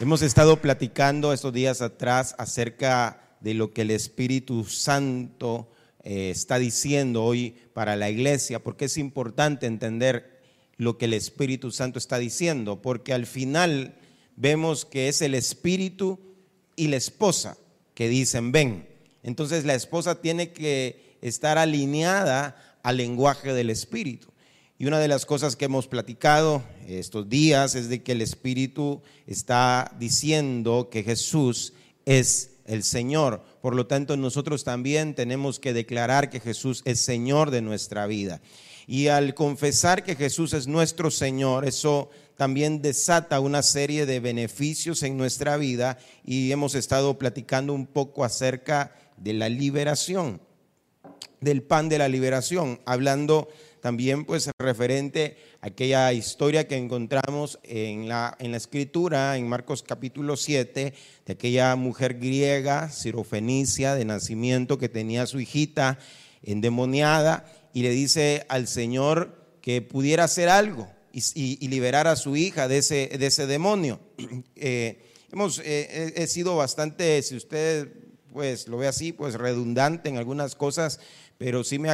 Hemos estado platicando estos días atrás acerca de lo que el Espíritu Santo eh, está diciendo hoy para la iglesia, porque es importante entender lo que el Espíritu Santo está diciendo, porque al final vemos que es el Espíritu y la esposa que dicen ven. Entonces la esposa tiene que estar alineada al lenguaje del Espíritu. Y una de las cosas que hemos platicado estos días es de que el Espíritu está diciendo que Jesús es el Señor. Por lo tanto, nosotros también tenemos que declarar que Jesús es Señor de nuestra vida. Y al confesar que Jesús es nuestro Señor, eso también desata una serie de beneficios en nuestra vida y hemos estado platicando un poco acerca de la liberación, del pan de la liberación, hablando también pues referente a aquella historia que encontramos en la, en la escritura, en Marcos capítulo 7, de aquella mujer griega, sirofenicia, de nacimiento, que tenía a su hijita endemoniada y le dice al Señor que pudiera hacer algo y, liberar a su hija de ese, de ese demonio. Eh, hemos, eh, he sido bastante, si usted pues lo ve así, pues redundante en algunas cosas, pero sí me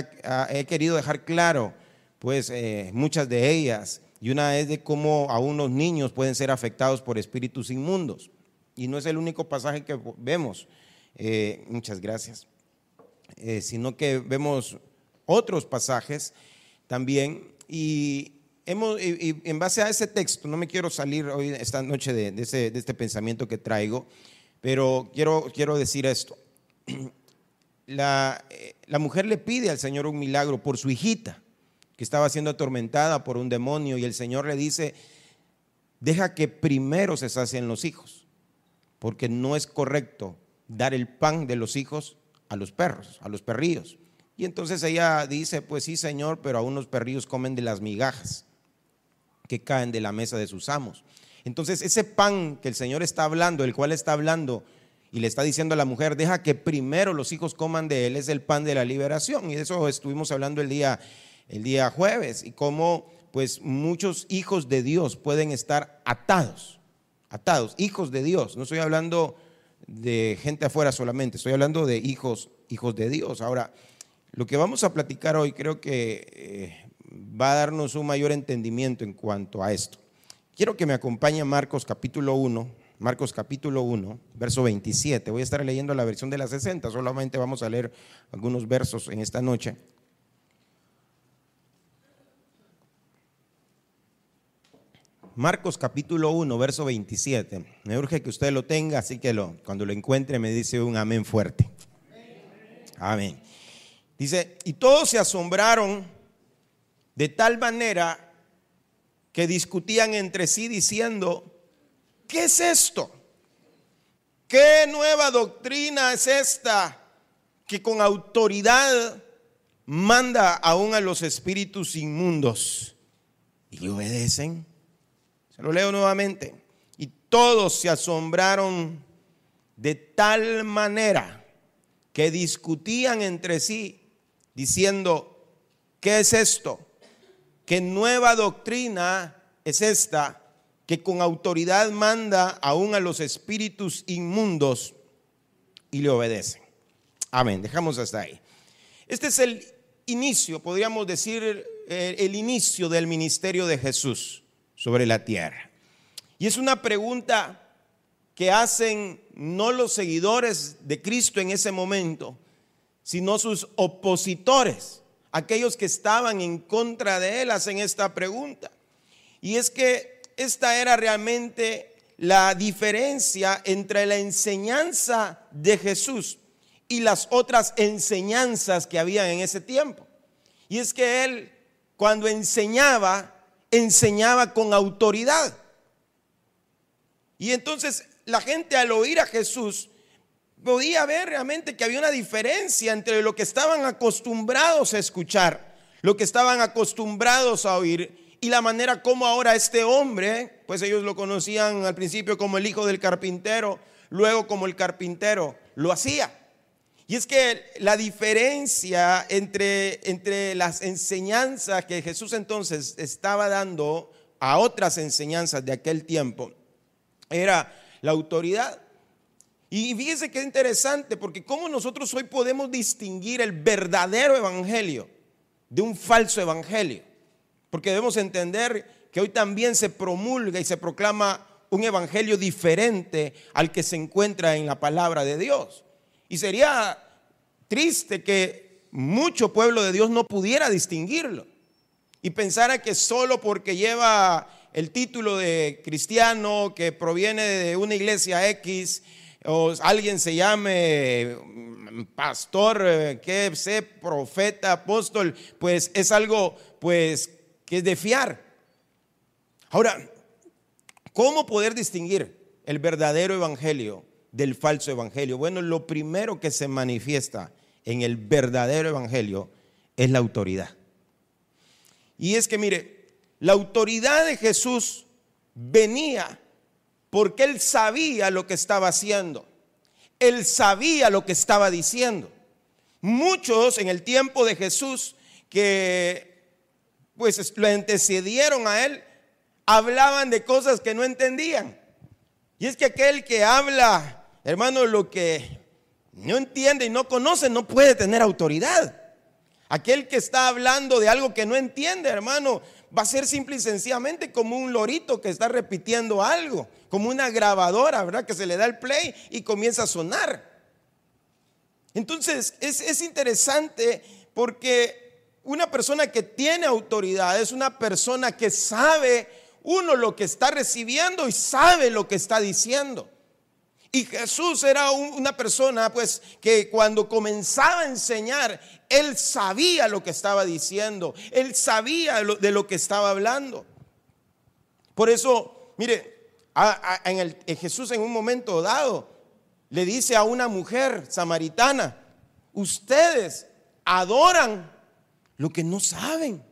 he querido dejar claro, pues eh, muchas de ellas. Y una es de cómo aún los niños pueden ser afectados por espíritus inmundos. Y no es el único pasaje que vemos, eh, muchas gracias, eh, sino que vemos otros pasajes también. Y, hemos, en base a ese texto, no me quiero salir hoy, esta noche, de, de este pensamiento que traigo, pero quiero, quiero decir esto. la, eh, la mujer le pide al Señor un milagro por su hijita, que estaba siendo atormentada por un demonio, y el Señor le dice, deja que primero se sacien los hijos, porque no es correcto dar el pan de los hijos a los perros, a los perrillos. Y entonces ella dice, pues sí, Señor, pero aún los perrillos comen de las migajas que caen de la mesa de sus amos. Entonces ese pan que el Señor está hablando, el cual está hablando y le está diciendo a la mujer, deja que primero los hijos coman de él, es el pan de la liberación. Y de eso estuvimos hablando el día, el día jueves, y cómo pues muchos hijos de Dios pueden estar atados, atados, hijos de Dios. No estoy hablando de gente afuera solamente, estoy hablando de hijos, hijos de Dios. Ahora, lo que vamos a platicar hoy creo que eh, va a darnos un mayor entendimiento en cuanto a esto. Quiero que me acompañe Marcos capítulo 1 Marcos capítulo 1, verso 27. Voy a estar leyendo la versión de la 60, solamente vamos a leer algunos versos en esta noche. Marcos capítulo 1, verso 27. Me urge que usted lo tenga, así que lo, cuando lo encuentre me dice un amén fuerte. Amén. Dice, y todos se asombraron de tal manera que discutían entre sí diciendo, ¿Qué es esto? ¿Qué nueva doctrina es esta que con autoridad manda aún a los espíritus inmundos y obedecen? Se lo leo nuevamente. Y todos se asombraron de tal manera que discutían entre sí diciendo, ¿qué es esto? ¿Qué nueva doctrina es esta que con autoridad manda aún a los espíritus inmundos y le obedecen. Amén, dejamos hasta ahí. Este es el inicio, podríamos decir, el inicio del ministerio de Jesús sobre la tierra. Y es una pregunta que hacen no los seguidores de Cristo en ese momento, sino sus opositores, aquellos que estaban en contra de él, hacen esta pregunta. Y es que esta era realmente la diferencia entre la enseñanza de Jesús y las otras enseñanzas que había en ese tiempo. Y es que él, cuando enseñaba, enseñaba con autoridad. Y entonces la gente al oír a Jesús podía ver realmente que había una diferencia entre lo que estaban acostumbrados a escuchar, lo que estaban acostumbrados a oír y la manera como ahora este hombre, pues ellos lo conocían al principio como el hijo del carpintero, luego como el carpintero, lo hacía. Y es que la diferencia entre, entre las enseñanzas que Jesús entonces estaba dando a otras enseñanzas de aquel tiempo era la autoridad. Y fíjese que es interesante porque cómo nosotros hoy podemos distinguir el verdadero evangelio de un falso evangelio. Porque debemos entender que hoy también se promulga y se proclama un evangelio diferente al que se encuentra en la palabra de Dios. Y sería triste que mucho pueblo de Dios no pudiera distinguirlo y pensara que solo porque lleva el título de cristiano que proviene de una iglesia X o alguien se llame mm, pastor, eh, que sé, profeta, apóstol, pues es algo pues que es de fiar. Ahora, ¿cómo poder distinguir el verdadero evangelio del falso evangelio? Bueno, lo primero que se manifiesta en el verdadero evangelio es la autoridad. Y es que mire, la autoridad de Jesús venía porque él sabía lo que estaba haciendo. Él sabía lo que estaba diciendo. Muchos en el tiempo de Jesús que pues lo antecedieron a él hablaban de cosas que no entendían. Y es que aquel que habla, hermano, lo que no entiende y no conoce no puede tener autoridad. Aquel que está hablando de algo que no entiende, hermano, va a ser simple y sencillamente como un lorito que está repitiendo algo, como una grabadora, ¿verdad? Que se le da el play y comienza a sonar. Entonces, es, es interesante porque una persona que tiene autoridad es una persona que sabe uno lo que está recibiendo y sabe lo que está diciendo. Y Jesús era una persona pues que cuando comenzaba a enseñar, él sabía lo que estaba diciendo, él sabía de lo que estaba hablando. Por eso, mire, en el, Jesús en un momento dado le dice a una mujer samaritana, ustedes adoran lo que no saben,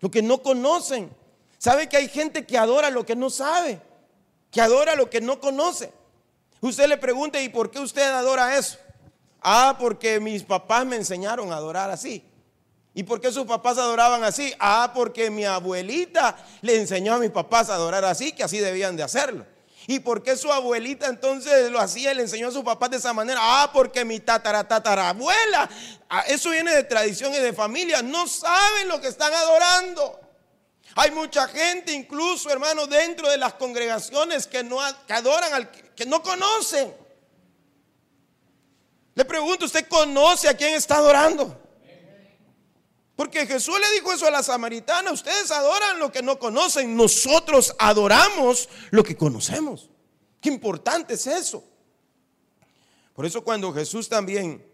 lo que no conocen. ¿Sabe que hay gente que adora lo que no sabe? Que adora lo que no conoce. Usted le pregunta, ¿y por qué usted adora eso? Ah, porque mis papás me enseñaron a adorar así. ¿Y por qué sus papás adoraban así? Ah, porque mi abuelita le enseñó a mis papás a adorar así, que así debían de hacerlo. ¿Y por qué su abuelita entonces lo hacía le enseñó a sus papás de esa manera? Ah, porque mi tatara tatarabuela, ah, eso viene de tradición y de familia, no saben lo que están adorando. Hay mucha gente, incluso hermanos, dentro de las congregaciones que, no, adoran al que no conocen. Le pregunto, ¿usted conoce a quién está adorando? Porque Jesús le dijo eso a la samaritana, ustedes adoran lo que no conocen, nosotros adoramos lo que conocemos. Qué importante es eso. Por eso cuando Jesús también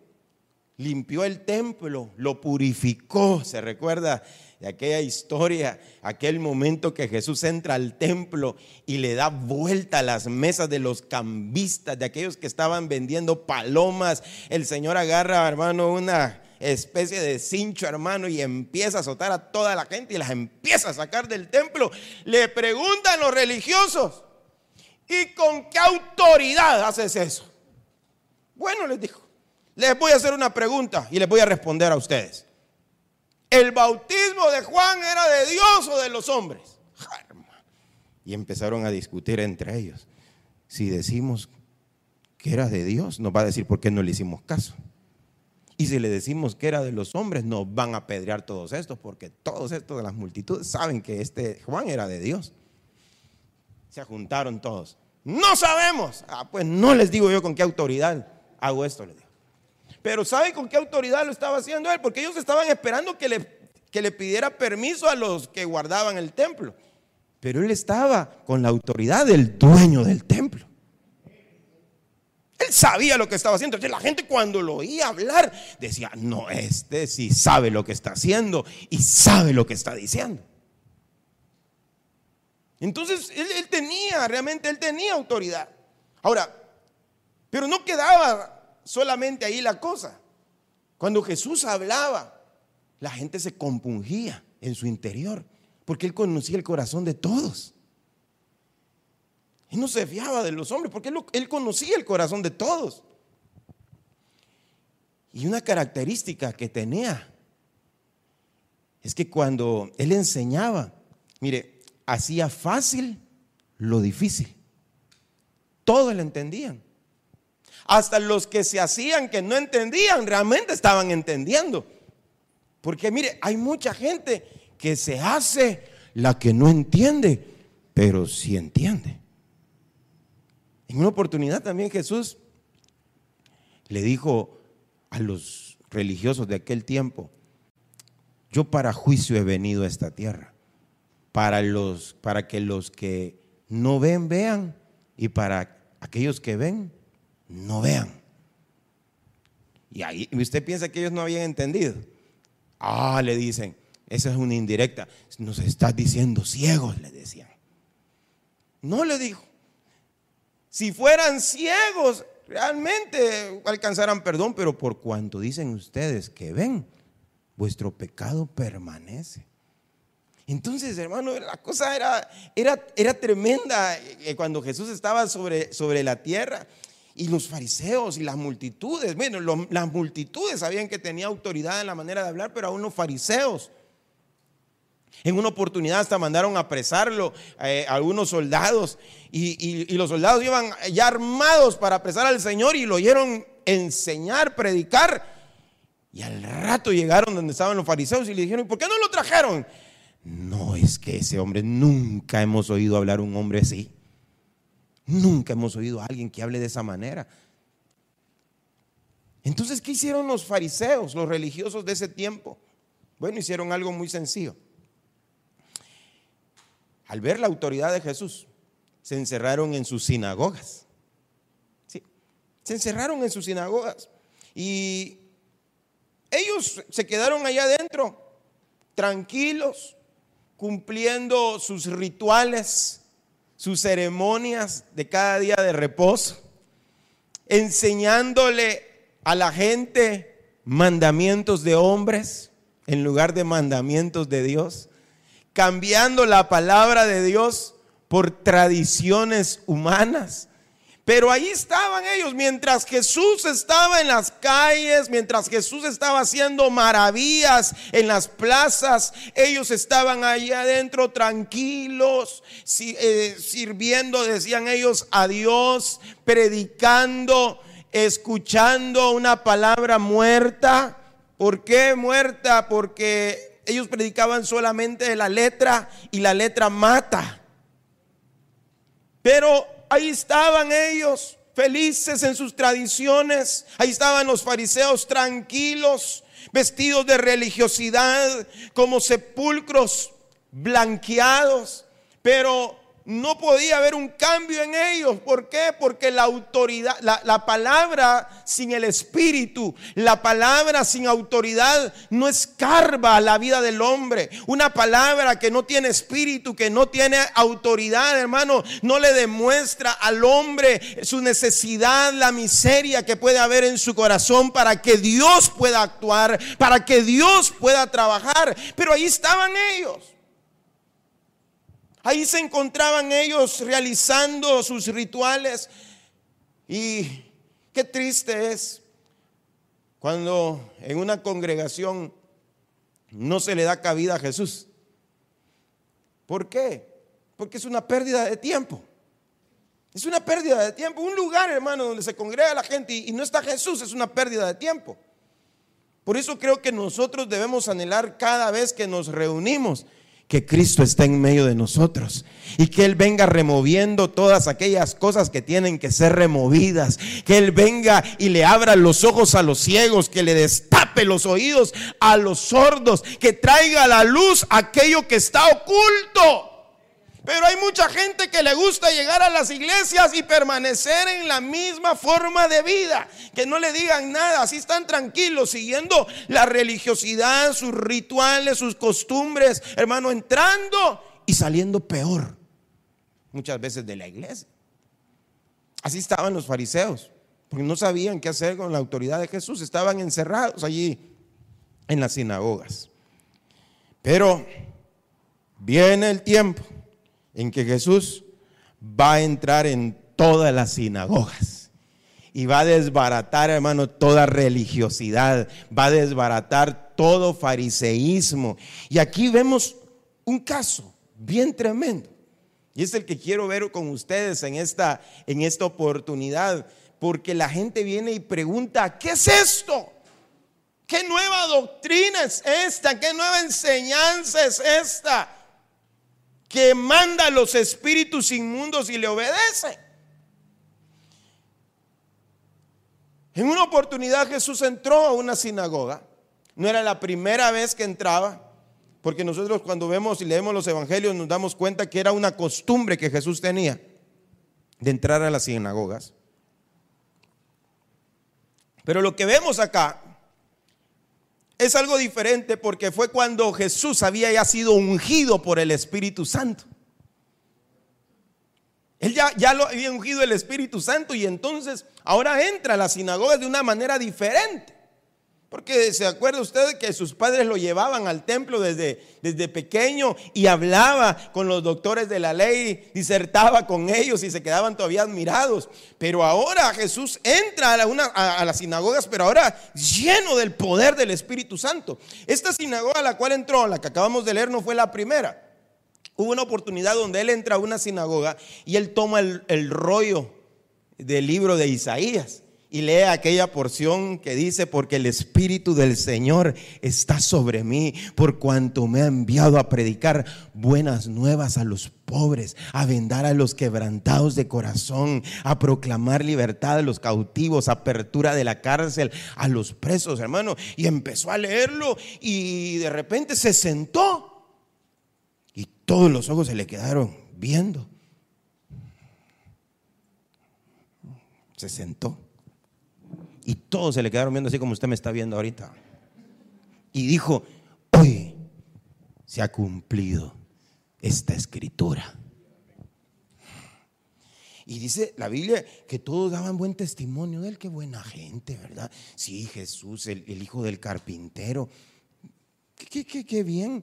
limpió el templo, lo purificó, se recuerda de aquella historia, aquel momento que Jesús entra al templo y le da vuelta a las mesas de los cambistas, de aquellos que estaban vendiendo palomas. El Señor agarra, hermano, una especie de cincho, hermano, y empieza a azotar a toda la gente y las empieza a sacar del templo. Le preguntan los religiosos, ¿y con qué autoridad haces eso? Bueno, les dijo, les voy a hacer una pregunta y les voy a responder a ustedes. ¿El bautismo de Juan era de Dios o de los hombres? Y empezaron a discutir entre ellos. Si decimos que era de Dios, nos va a decir por qué no le hicimos caso. Y si le decimos que era de los hombres, nos van a apedrear todos estos, porque todos estos de las multitudes saben que este Juan era de Dios. Se juntaron todos. No sabemos. Ah, pues no les digo yo con qué autoridad hago esto, les digo. Pero ¿sabe con qué autoridad lo estaba haciendo él? Porque ellos estaban esperando que le, que le pidiera permiso a los que guardaban el templo. Pero él estaba con la autoridad del dueño del templo. Él sabía lo que estaba haciendo. Entonces la gente cuando lo oía hablar decía, no, este sí sabe lo que está haciendo y sabe lo que está diciendo. Entonces él, él tenía, realmente él tenía autoridad. Ahora, pero no quedaba solamente ahí la cosa. Cuando Jesús hablaba, la gente se compungía en su interior, porque él conocía el corazón de todos. Él no se fiaba de los hombres, porque él, conocía el corazón de todos. Y una característica que tenía es que cuando él enseñaba, mire, hacía fácil lo difícil. Todos lo entendían. Hasta los que se hacían que no entendían, realmente estaban entendiendo. Porque mire, hay mucha gente que se hace la que no entiende, pero sí entiende. En una oportunidad también Jesús le dijo a los religiosos de aquel tiempo, yo para juicio he venido a esta tierra, para, los, para que los que no ven vean y para aquellos que ven no vean. Y ahí usted piensa que ellos no habían entendido. Ah, le dicen, esa es una indirecta. Nos estás diciendo ciegos, le decían. No le dijo. Si fueran ciegos, realmente alcanzarán perdón, pero por cuanto dicen ustedes que ven, vuestro pecado permanece. Entonces, hermano, la cosa era, era, era tremenda eh, cuando Jesús estaba sobre, sobre la tierra. Y los fariseos y las multitudes, bueno, las multitudes sabían que tenía autoridad en la manera de hablar, pero aún los fariseos. En una oportunidad hasta mandaron a apresarlo eh, a algunos soldados y, los soldados iban ya armados para apresar al Señor y lo oyeron enseñar, predicar. Y al rato llegaron donde estaban los fariseos y le dijeron, ¿por qué no lo trajeron? No es que ese hombre, nunca hemos oído hablar un hombre así. Nunca hemos oído a alguien que hable de esa manera. Entonces, ¿qué hicieron los fariseos, los religiosos de ese tiempo? Bueno, hicieron algo muy sencillo. Al ver la autoridad de Jesús, se encerraron en sus sinagogas. ¿Sí? Se encerraron en sus sinagogas. Y ellos se quedaron allá adentro, tranquilos, cumpliendo sus rituales, sus ceremonias de cada día de reposo, enseñándole a la gente mandamientos de hombres en lugar de mandamientos de Dios, cambiando la palabra de Dios por tradiciones humanas pero ahí estaban ellos, mientras Jesús estaba en las calles, mientras Jesús estaba haciendo maravillas en las plazas, ellos estaban ahí adentro tranquilos, eh, sirviendo, decían ellos, a Dios, predicando, escuchando una palabra muerta. ¿Por qué muerta? Porque ellos predicaban solamente la letra y la letra mata. Pero ahí estaban ellos, felices en sus tradiciones. Ahí estaban los fariseos tranquilos, vestidos de religiosidad, como sepulcros blanqueados. Pero no podía haber un cambio en ellos. ¿Por qué? Porque la autoridad, la, palabra sin el espíritu, la palabra sin autoridad no escarba la vida del hombre. Una palabra que no tiene espíritu, que no tiene autoridad, hermano, no le demuestra al hombre su necesidad, la miseria que puede haber en su corazón para que Dios pueda actuar, para que Dios pueda trabajar. Pero ahí estaban ellos Ahí se encontraban ellos realizando sus rituales. Y qué triste es cuando en una congregación no se le da cabida a Jesús. ¿Por qué? Porque es una pérdida de tiempo. Es una pérdida de tiempo. Un lugar, hermano, donde se congrega la gente y no está Jesús es una pérdida de tiempo. Por eso creo que nosotros debemos anhelar cada vez que nos reunimos que Cristo está en medio de nosotros y que Él venga removiendo todas aquellas cosas que tienen que ser removidas, que Él venga y le abra los ojos a los ciegos, que le destape los oídos a los sordos, que traiga a la luz aquello que está oculto. Pero hay mucha gente que le gusta llegar a las iglesias y permanecer en la misma forma de vida. Que no le digan nada, así están tranquilos, siguiendo la religiosidad, sus rituales, sus costumbres, hermano, entrando y saliendo peor. muchas veces de la iglesia. Así estaban los fariseos, porque no sabían qué hacer con la autoridad de Jesús, estaban encerrados allí en las sinagogas. Pero viene el tiempo en que Jesús va a entrar en todas las sinagogas y va a desbaratar, hermano, toda religiosidad, va a desbaratar todo fariseísmo. Y aquí vemos un caso bien tremendo. Y es el que quiero ver con ustedes en esta, en esta oportunidad, porque la gente viene y pregunta, ¿qué es esto? ¿Qué nueva doctrina es esta? ¿Qué nueva enseñanza es esta? Que manda a los espíritus inmundos y le obedece. En una oportunidad Jesús entró a una sinagoga. No era la primera vez que entraba. Porque nosotros cuando vemos y leemos los evangelios nos damos cuenta que era una costumbre que Jesús tenía de entrar a las sinagogas. Pero lo que vemos acá es algo diferente porque fue cuando Jesús había ya sido ungido por el Espíritu Santo. Él ya, ya lo había ungido el Espíritu Santo y entonces ahora entra a las sinagogas de una manera diferente. Porque se acuerda usted que sus padres lo llevaban al templo desde, desde pequeño y hablaba con los doctores de la ley, disertaba con ellos y se quedaban todavía admirados. Pero ahora Jesús entra a, una, a, las sinagogas, pero ahora lleno del poder del Espíritu Santo. Esta sinagoga a la cual entró, la que acabamos de leer, no fue la primera. Hubo una oportunidad donde él entra a una sinagoga y él toma el, el rollo del libro de Isaías y lee aquella porción que dice, porque el Espíritu del Señor está sobre mí, por cuanto me ha enviado a predicar buenas nuevas a los pobres, a vendar a los quebrantados de corazón, a proclamar libertad a los cautivos, apertura de la cárcel a los presos, hermano. Y empezó a leerlo y de repente se sentó y todos los ojos se le quedaron viendo. Se sentó. Y todos se le quedaron viendo así como usted me está viendo ahorita. Y dijo, hoy se ha cumplido esta escritura. Y dice la Biblia que todos daban buen testimonio de él, qué buena gente, ¿verdad? Sí, Jesús, el, hijo del carpintero. Qué, qué, qué bien.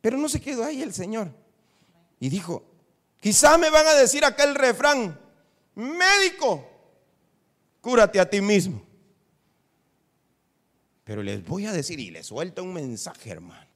Pero no se quedó ahí el Señor. Y dijo, quizá me van a decir aquel refrán, médico, cúrate a ti mismo. Pero les voy a decir y les suelta un mensaje, hermano.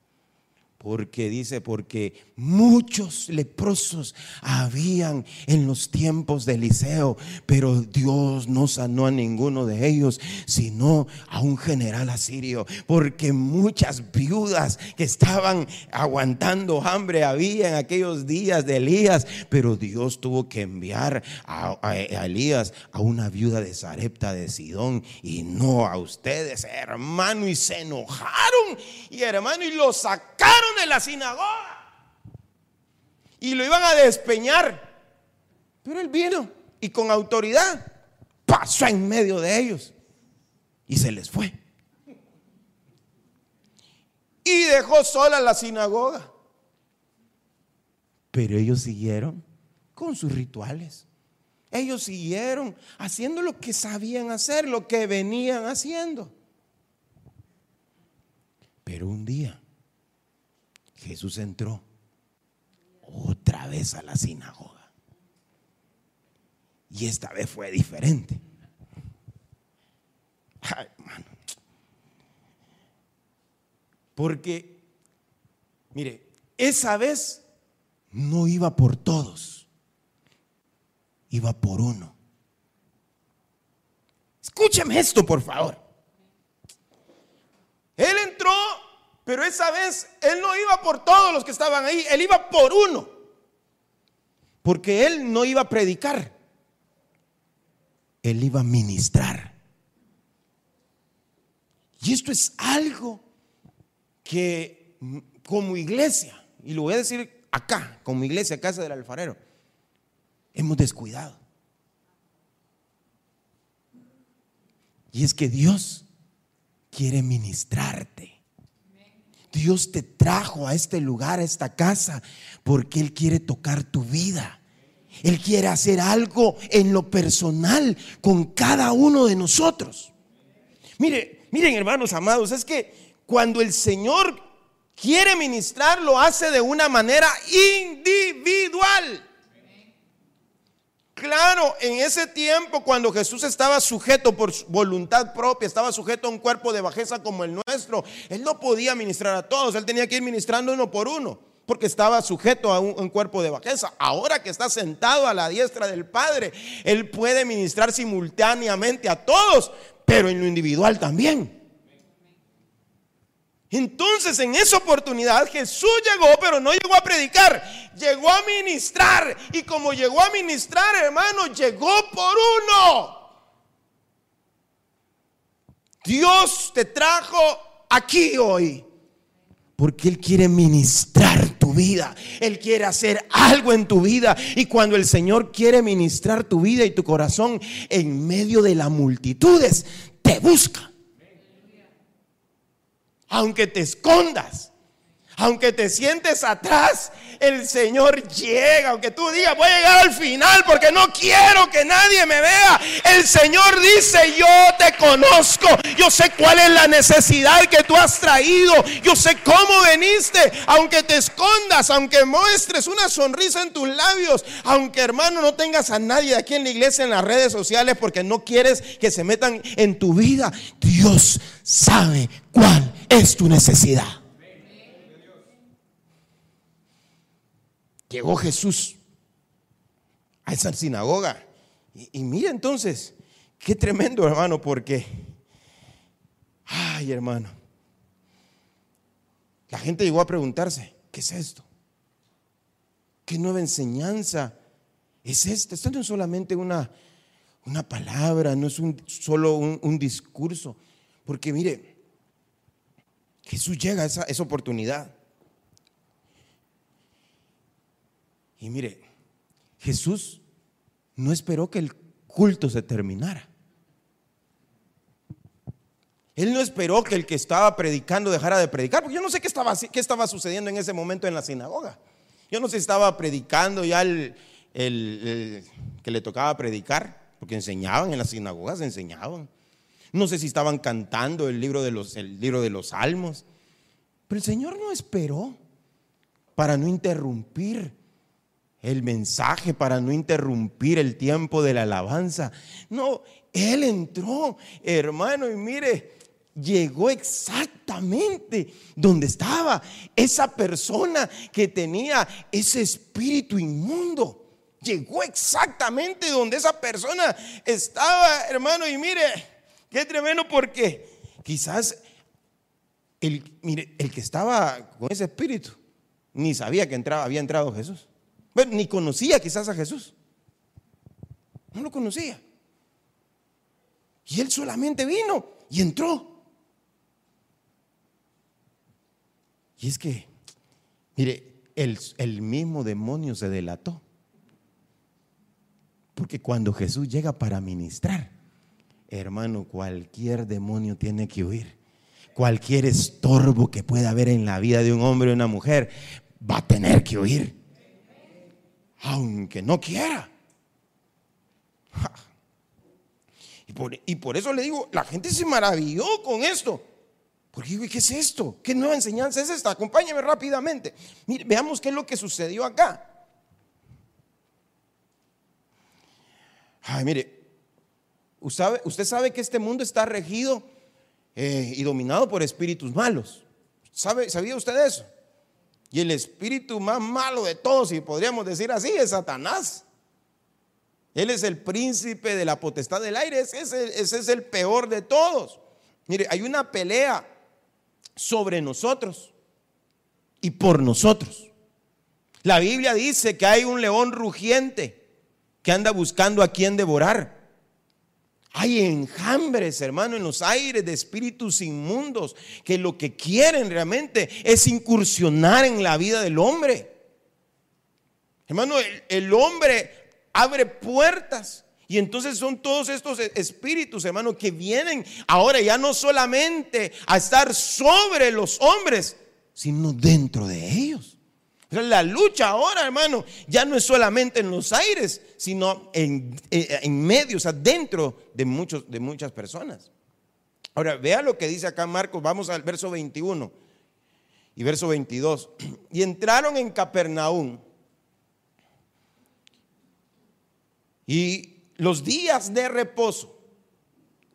Porque dice, porque muchos leprosos habían en los tiempos de Eliseo, pero Dios no sanó a ninguno de ellos, sino a un general asirio. Porque muchas viudas que estaban aguantando hambre había en aquellos días de Elías, pero Dios tuvo que enviar a, Elías a una viuda de Sarepta de Sidón y no a ustedes, hermano, y se enojaron y hermano, y lo sacaron de la sinagoga y lo iban a despeñar. Pero él vino y con autoridad pasó en medio de ellos y se les fue. Y dejó sola la sinagoga. Pero ellos siguieron con sus rituales. Ellos siguieron haciendo lo que sabían hacer, lo que venían haciendo. Pero un día Jesús entró otra vez a la sinagoga. Y esta vez fue diferente. Ay, Porque, mire, esa vez no iba por todos, iba por uno. Escúcheme esto, por favor. Él entró pero esa vez él no iba por todos los que estaban ahí, él iba por uno. Porque él no iba a predicar, él iba a ministrar. Y esto es algo que como iglesia, y lo voy a decir acá, como iglesia, casa del alfarero, hemos descuidado. Y es que Dios quiere ministrarte. Dios te trajo a este lugar, a esta casa, porque Él quiere tocar tu vida. Él quiere hacer algo en lo personal con cada uno de nosotros. Mire, miren hermanos amados, es que cuando el Señor quiere ministrar, lo hace de una manera individual. Claro, en ese tiempo cuando Jesús estaba sujeto por voluntad propia, estaba sujeto a un cuerpo de bajeza como el nuestro, Él no podía ministrar a todos, Él tenía que ir ministrando uno por uno, porque estaba sujeto a un, cuerpo de bajeza. Ahora que está sentado a la diestra del Padre, Él puede ministrar simultáneamente a todos, pero en lo individual también. Entonces en esa oportunidad Jesús llegó, pero no llegó a predicar, llegó a ministrar. Y como llegó a ministrar, hermano, llegó por uno. Dios te trajo aquí hoy. Porque Él quiere ministrar tu vida. Él quiere hacer algo en tu vida. Y cuando el Señor quiere ministrar tu vida y tu corazón en medio de las multitudes, te busca aunque te escondas, aunque te sientes atrás, el Señor llega. Aunque tú digas, voy a llegar al final porque no quiero que nadie me vea. El Señor dice, yo te conozco. Yo sé cuál es la necesidad que tú has traído. Yo sé cómo veniste. Aunque te escondas, aunque muestres una sonrisa en tus labios. Aunque hermano no tengas a nadie aquí en la iglesia, en las redes sociales, porque no quieres que se metan en tu vida. Dios sabe cuál es tu necesidad. Llegó Jesús a esa sinagoga. Y, mira entonces, qué tremendo hermano, porque, ay hermano, la gente llegó a preguntarse, ¿qué es esto? ¿Qué nueva enseñanza es esta? Esto no es solamente una, una palabra, no es un, solo un, discurso, porque mire, Jesús llega a esa oportunidad. Y mire, Jesús no esperó que el culto se terminara. Él no esperó que el que estaba predicando dejara de predicar, porque yo no sé qué estaba, qué estaba sucediendo en ese momento en la sinagoga. Yo no sé si estaba predicando ya el, que le tocaba predicar, porque enseñaban en las sinagogas, enseñaban. No sé si estaban cantando el libro de los, el libro de los salmos. Pero el Señor no esperó para no interrumpir el mensaje para no interrumpir el tiempo de la alabanza. No, él entró, hermano, y mire, llegó exactamente donde estaba esa persona que tenía ese espíritu inmundo. Llegó exactamente donde esa persona estaba, hermano, y mire, qué tremendo porque quizás el, el que estaba con ese espíritu ni sabía que entraba, había entrado Jesús ni conocía quizás a Jesús. No lo conocía. Y él solamente vino y entró. Y es que, mire, el, el mismo demonio se delató. Porque cuando Jesús llega para ministrar, hermano, cualquier demonio tiene que huir. Cualquier estorbo que pueda haber en la vida de un hombre o una mujer va a tener que huir aunque no quiera. Y por, eso le digo, la gente se maravilló con esto. Porque digo, ¿qué es esto? ¿Qué nueva enseñanza es esta? Acompáñeme rápidamente. Mire, veamos qué es lo que sucedió acá. Ay, mire, usted sabe, que este mundo está regido eh, y dominado por espíritus malos. ¿Sabe, ¿Sabía usted eso? Y el espíritu más malo de todos, si podríamos decir así, es Satanás. Él es el príncipe de la potestad del aire, es ese es el peor de todos. Mire, hay una pelea sobre nosotros y por nosotros. La Biblia dice que hay un león rugiente que anda buscando a quien devorar. Hay enjambres, hermano, en los aires de espíritus inmundos que lo que quieren realmente es incursionar en la vida del hombre. Hermano, el, hombre abre puertas y entonces son todos estos espíritus, hermano, que vienen ahora ya no solamente a estar sobre los hombres, sino dentro de ellos. La lucha ahora, hermano, ya no es solamente en los aires, sino en, en medio, o sea, dentro de, muchos, de muchas personas. Ahora, vea lo que dice acá Marcos, vamos al verso 21 y verso 22. Y entraron en Capernaum. Y los días de reposo,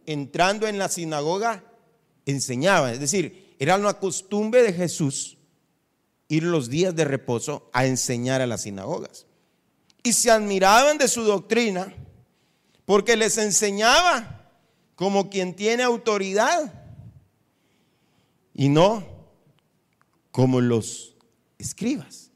entrando en la sinagoga, enseñaban. Es decir, era una costumbre de Jesús ir los días de reposo a enseñar a las sinagogas. Y se admiraban de su doctrina porque les enseñaba como quien tiene autoridad y no como los escribas.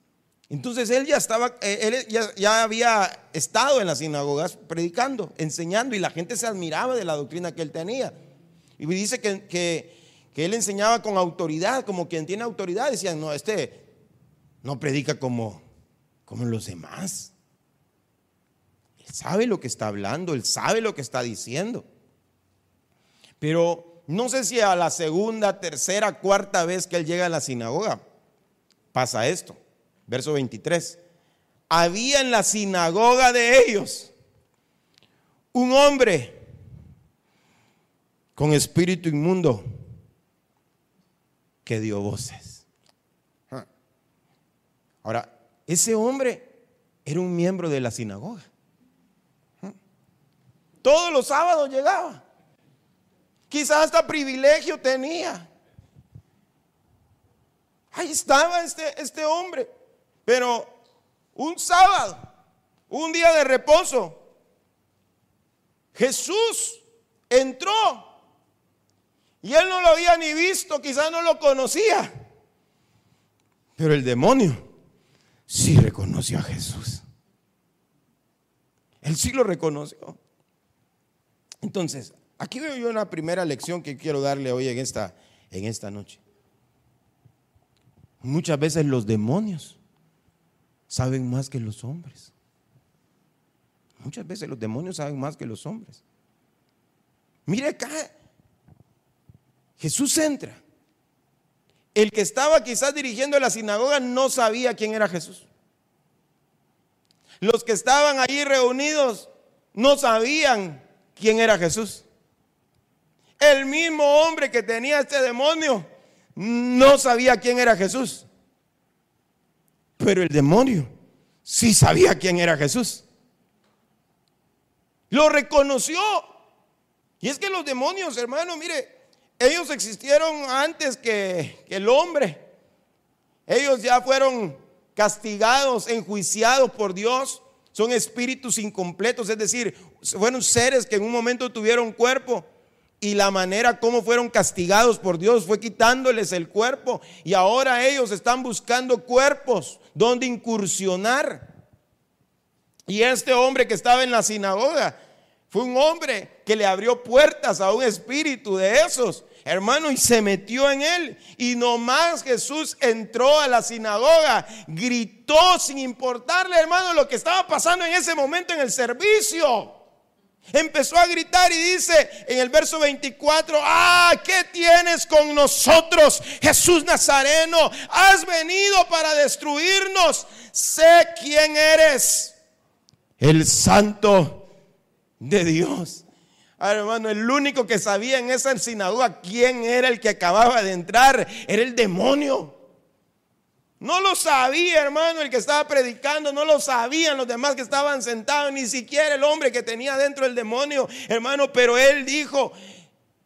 Entonces él ya estaba, eh, él ya, había estado en las sinagogas predicando, enseñando y la gente se admiraba de la doctrina que él tenía. Y dice que, que, que él enseñaba con autoridad, como quien tiene autoridad. Decían, no, este no predica como, como los demás. Él sabe lo que está hablando, él sabe lo que está diciendo. Pero no sé si a la segunda, tercera, cuarta vez que él llega a la sinagoga pasa esto. Verso 23. Había en la sinagoga de ellos un hombre con espíritu inmundo que dio voces. Ahora, ese hombre era un miembro de la sinagoga. Todos los sábados llegaba. Quizás hasta privilegio tenía. Ahí estaba este, este hombre. Pero un sábado, un día de reposo, Jesús entró. Y él no lo había ni visto, quizás no lo conocía. Pero el demonio sí reconoció a Jesús. Él sí lo reconoció. Entonces, aquí veo yo una primera lección que quiero darle hoy en esta, en esta noche. Muchas veces los demonios saben más que los hombres. Muchas veces los demonios saben más que los hombres. Mire acá, Jesús entra el que estaba quizás dirigiendo la sinagoga no sabía quién era Jesús. Los que estaban allí reunidos no sabían quién era Jesús. El mismo hombre que tenía este demonio no sabía quién era Jesús. Pero el demonio sí sabía quién era Jesús. Lo reconoció. Y es que los demonios, hermano, mire, ellos existieron antes que, el hombre. Ellos ya fueron castigados, enjuiciados por Dios. Son espíritus incompletos, es decir, fueron seres que en un momento tuvieron cuerpo y la manera como fueron castigados por Dios fue quitándoles el cuerpo y ahora ellos están buscando cuerpos donde incursionar. Y este hombre que estaba en la sinagoga fue un hombre que le abrió puertas a un espíritu de esos, hermano, y se metió en él. Y nomás Jesús entró a la sinagoga, gritó sin importarle, hermano, lo que estaba pasando en ese momento en el servicio. Empezó a gritar y dice en el verso 24, ah, ¿qué tienes con nosotros, Jesús Nazareno? Has venido para destruirnos. Sé quién eres, el santo de Dios. Ahora, hermano, el único que sabía en esa sinagoga quién era el que acababa de entrar era el demonio. No lo sabía, hermano, el que estaba predicando, no lo sabían los demás que estaban sentados, ni siquiera el hombre que tenía dentro el demonio, hermano, pero él dijo,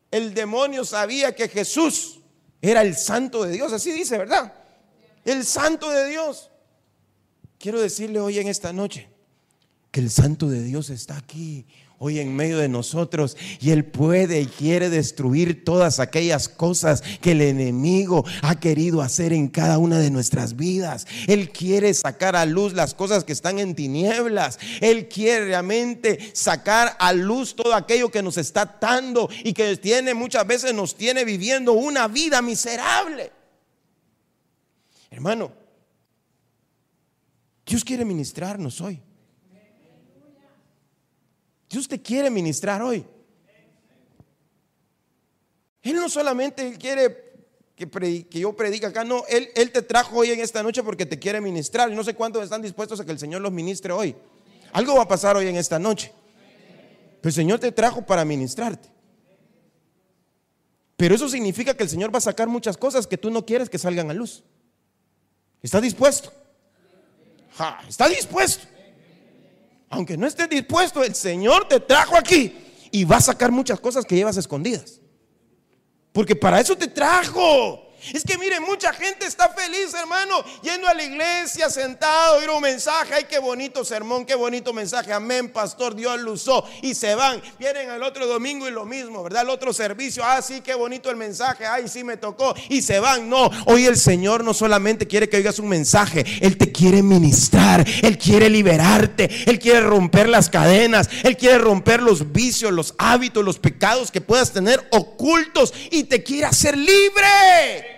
el demonio sabía que Jesús era el santo de Dios, así dice, ¿verdad? El santo de Dios. Quiero decirle hoy en esta noche que el santo de Dios está aquí hoy en medio de nosotros y Él puede y quiere destruir todas aquellas cosas que el enemigo ha querido hacer en cada una de nuestras vidas. Él quiere sacar a luz las cosas que están en tinieblas. Él quiere realmente sacar a luz todo aquello que nos está atando y que tiene muchas veces nos tiene viviendo una vida miserable. Hermano, Dios quiere ministrarnos hoy. Dios te quiere ministrar hoy. Él no solamente quiere que, yo predica acá. No, él, él te trajo hoy en esta noche porque te quiere ministrar. Y no sé cuántos están dispuestos a que el Señor los ministre hoy. Algo va a pasar hoy en esta noche. Pero el Señor te trajo para ministrarte. Pero eso significa que el Señor va a sacar muchas cosas que tú no quieres que salgan a luz. ¿Está dispuesto? está dispuesto. Aunque no estés dispuesto, el Señor te trajo aquí y va a sacar muchas cosas que llevas escondidas. Porque para eso te trajo. Es que mire, mucha gente está feliz, hermano, yendo a la iglesia, sentado, oír un mensaje. Ay, qué bonito sermón, qué bonito mensaje. Amén, pastor, Dios lo usó. Y se van. Vienen al otro domingo y lo mismo, ¿verdad? El otro servicio. Ah, sí, qué bonito el mensaje. Ay, sí, me tocó. Y se van. No, hoy el Señor no solamente quiere que oigas un mensaje, Él te quiere ministrar. Él quiere liberarte. Él quiere romper las cadenas. Él quiere romper los vicios, los hábitos, los pecados que puedas tener ocultos. Y te quiere hacer libre.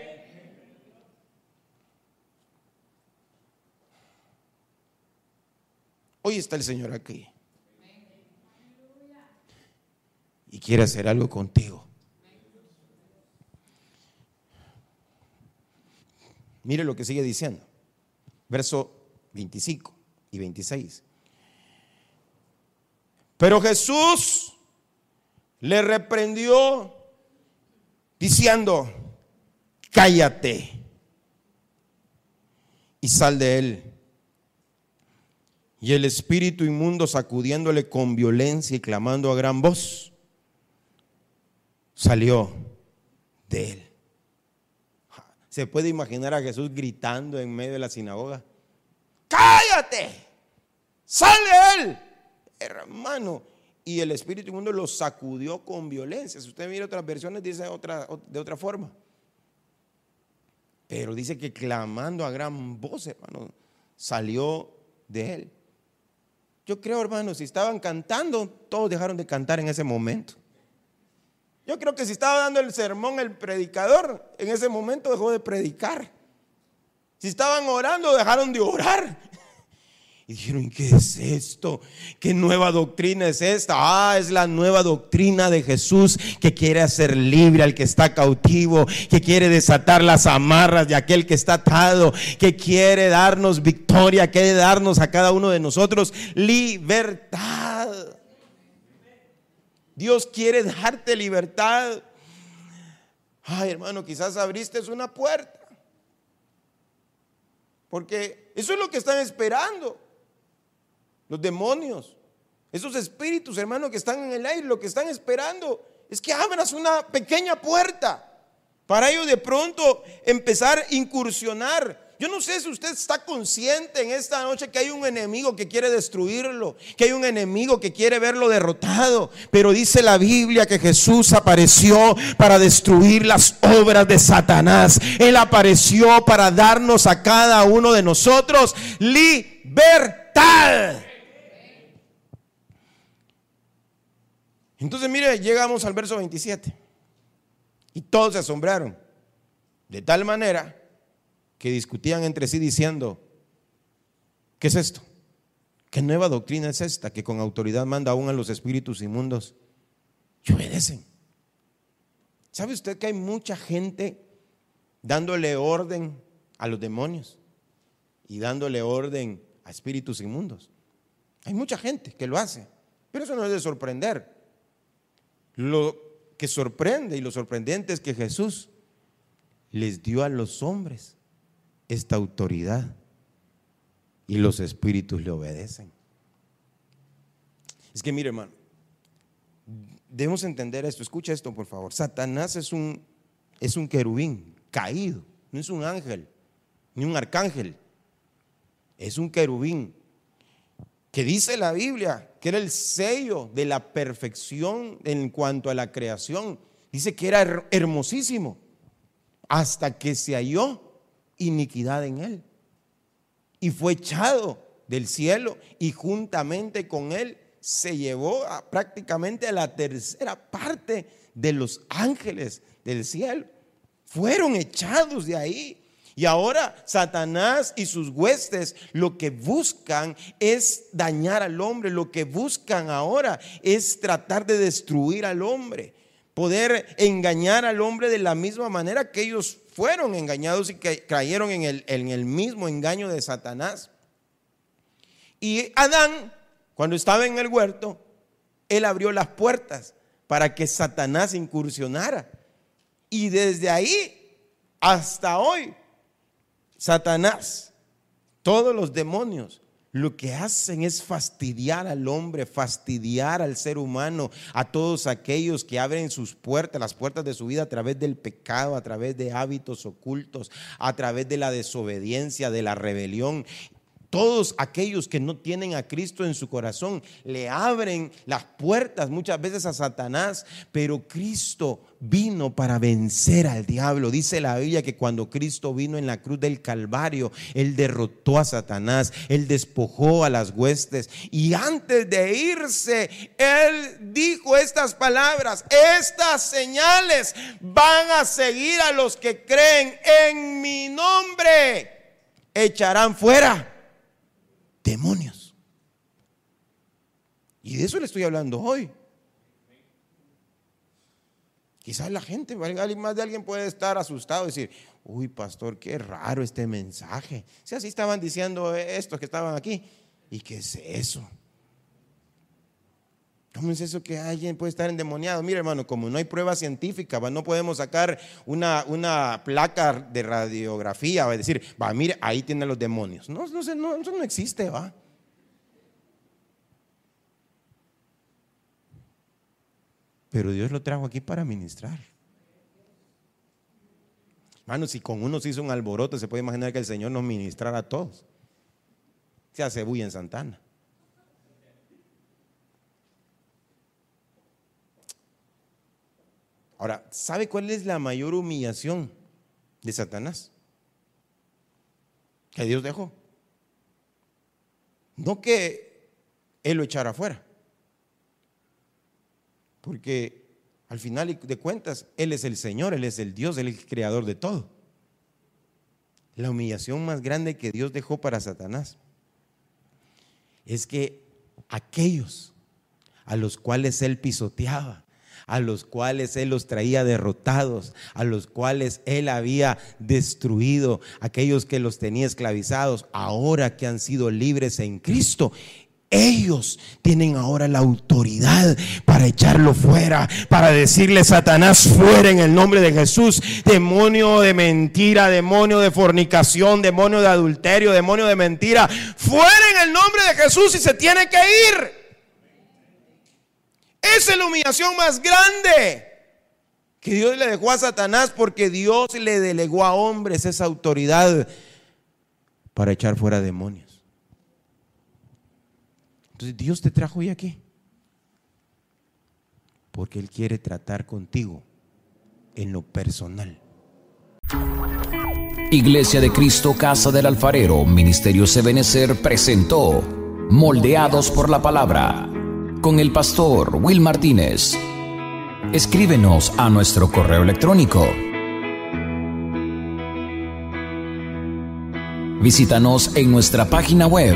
Hoy está el Señor aquí. Y quiere hacer algo contigo. Mire lo que sigue diciendo. Verso 25 y 26. Pero Jesús le reprendió diciendo, cállate y sal de él. Y el espíritu inmundo sacudiéndole con violencia y clamando a gran voz, salió de él. Se puede imaginar a Jesús gritando en medio de la sinagoga, cállate, sale él, hermano. Y el espíritu inmundo lo sacudió con violencia. Si usted mira otras versiones, dice otra, de otra forma. Pero dice que clamando a gran voz, hermano, salió de él. Yo creo, hermanos, si estaban cantando, todos dejaron de cantar en ese momento. Yo creo que si estaba dando el sermón el predicador, en ese momento dejó de predicar. Si estaban orando, dejaron de orar. Dijeron, ¿qué es esto? ¿Qué nueva doctrina es esta? Ah, es la nueva doctrina de Jesús que quiere hacer libre al que está cautivo, que quiere desatar las amarras de aquel que está atado, que quiere darnos victoria, quiere darnos a cada uno de nosotros libertad. Dios quiere darte libertad. Ay, hermano, quizás abriste una puerta. Porque eso es lo que están esperando los demonios, esos espíritus, hermano, que están en el aire, lo que están esperando es que abras una pequeña puerta para ellos de pronto empezar a incursionar yo no sé si usted está consciente en esta noche que hay un enemigo que quiere destruirlo, que hay un enemigo que quiere verlo derrotado, pero dice la Biblia que Jesús apareció para destruir las obras de Satanás. Él apareció para darnos a cada uno de nosotros libertad. Entonces, mire, llegamos al verso 27. Y todos se asombraron. De tal manera que discutían entre sí diciendo, ¿qué es esto? ¿Qué nueva doctrina es esta que con autoridad manda aún a los espíritus inmundos y obedecen? ¿Sabe usted que hay mucha gente dándole orden a los demonios y dándole orden a espíritus inmundos? Hay mucha gente que lo hace, pero eso no es de sorprender. Lo que sorprende y lo sorprendente es que Jesús les dio a los hombres esta autoridad y los espíritus le obedecen. Es que mire, hermano, debemos entender esto. Escucha esto, por favor. Satanás es un, es un querubín caído, no es un ángel, ni un arcángel. Es un querubín que dice la Biblia que era el sello de la perfección en cuanto a la creación. Dice que era hermosísimo hasta que se halló iniquidad en él. Y fue echado del cielo y juntamente con él se llevó prácticamente a la tercera parte de los ángeles del cielo. Fueron echados de ahí. Y ahora Satanás y sus huestes lo que buscan es dañar al hombre, lo que buscan ahora es tratar de destruir al hombre, poder engañar al hombre de la misma manera que ellos fueron engañados y que cayeron en el, en el mismo engaño de Satanás. Y Adán, cuando estaba en el huerto, él abrió las puertas para que Satanás incursionara. Y desde ahí hasta hoy, Satanás, todos los demonios, lo que hacen es fastidiar al hombre, fastidiar al ser humano, a todos aquellos que abren sus puertas, las puertas de su vida a través del pecado, a través de hábitos ocultos, a través de la desobediencia, de la rebelión todos aquellos que no tienen a Cristo en su corazón le abren las puertas muchas veces a Satanás, pero Cristo vino para vencer al diablo. Dice la Biblia que cuando Cristo vino en la cruz del Calvario, Él derrotó a Satanás, Él despojó a las huestes y antes de irse, Él dijo estas palabras, estas señales van a seguir a los que creen en mi nombre, echarán fuera demonios. Y de eso le estoy hablando hoy. Quizás la gente, más de alguien puede estar asustado y decir, uy, pastor, qué raro este mensaje. Si así estaban diciendo estos que estaban aquí. ¿Y qué es eso? ¿Cómo es eso que alguien puede estar endemoniado? Mire, hermano, como no hay prueba científica, no podemos sacar una, una placa de radiografía, va a decir, va, mire, ahí tienen los demonios. No, no, no, eso no existe, va. Pero Dios lo trajo aquí para ministrar. Hermano, si con uno se hizo un alboroto, se puede imaginar que el Señor nos ministrara a todos. Se hace bulla en Santana. Ahora, ¿sabe cuál es la mayor humillación de Satanás? Que Dios dejó. No que Él lo echara afuera. Porque al final de cuentas, Él es el Señor, Él es el Dios, Él es el creador de todo. La humillación más grande que Dios dejó para Satanás es que aquellos a los cuales Él pisoteaba, a los cuales Él los traía derrotados, a los cuales Él había destruido, aquellos que los tenía esclavizados, ahora que han sido libres en Cristo. Ellos tienen ahora la autoridad para echarlo fuera, para decirle Satanás fuera en el nombre de Jesús, demonio de mentira, demonio de fornicación, demonio de adulterio, demonio de mentira, fuera en el nombre de Jesús y se tiene que ir. Esa es la humillación más grande que Dios le dejó a Satanás porque Dios le delegó a hombres esa autoridad para echar fuera demonios. Entonces Dios te trajo hoy aquí porque Él quiere tratar contigo en lo personal. Iglesia de Cristo, Casa del Alfarero, Ministerio Sebenecer presentó Moldeados por la Palabra con el pastor Will Martínez. Escríbenos a nuestro correo electrónico. Visítanos en nuestra página web.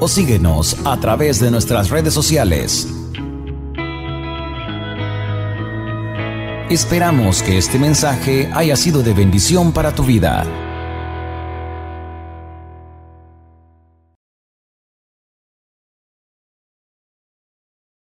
O síguenos a través de nuestras redes sociales. Esperamos que este mensaje haya sido de bendición para tu vida.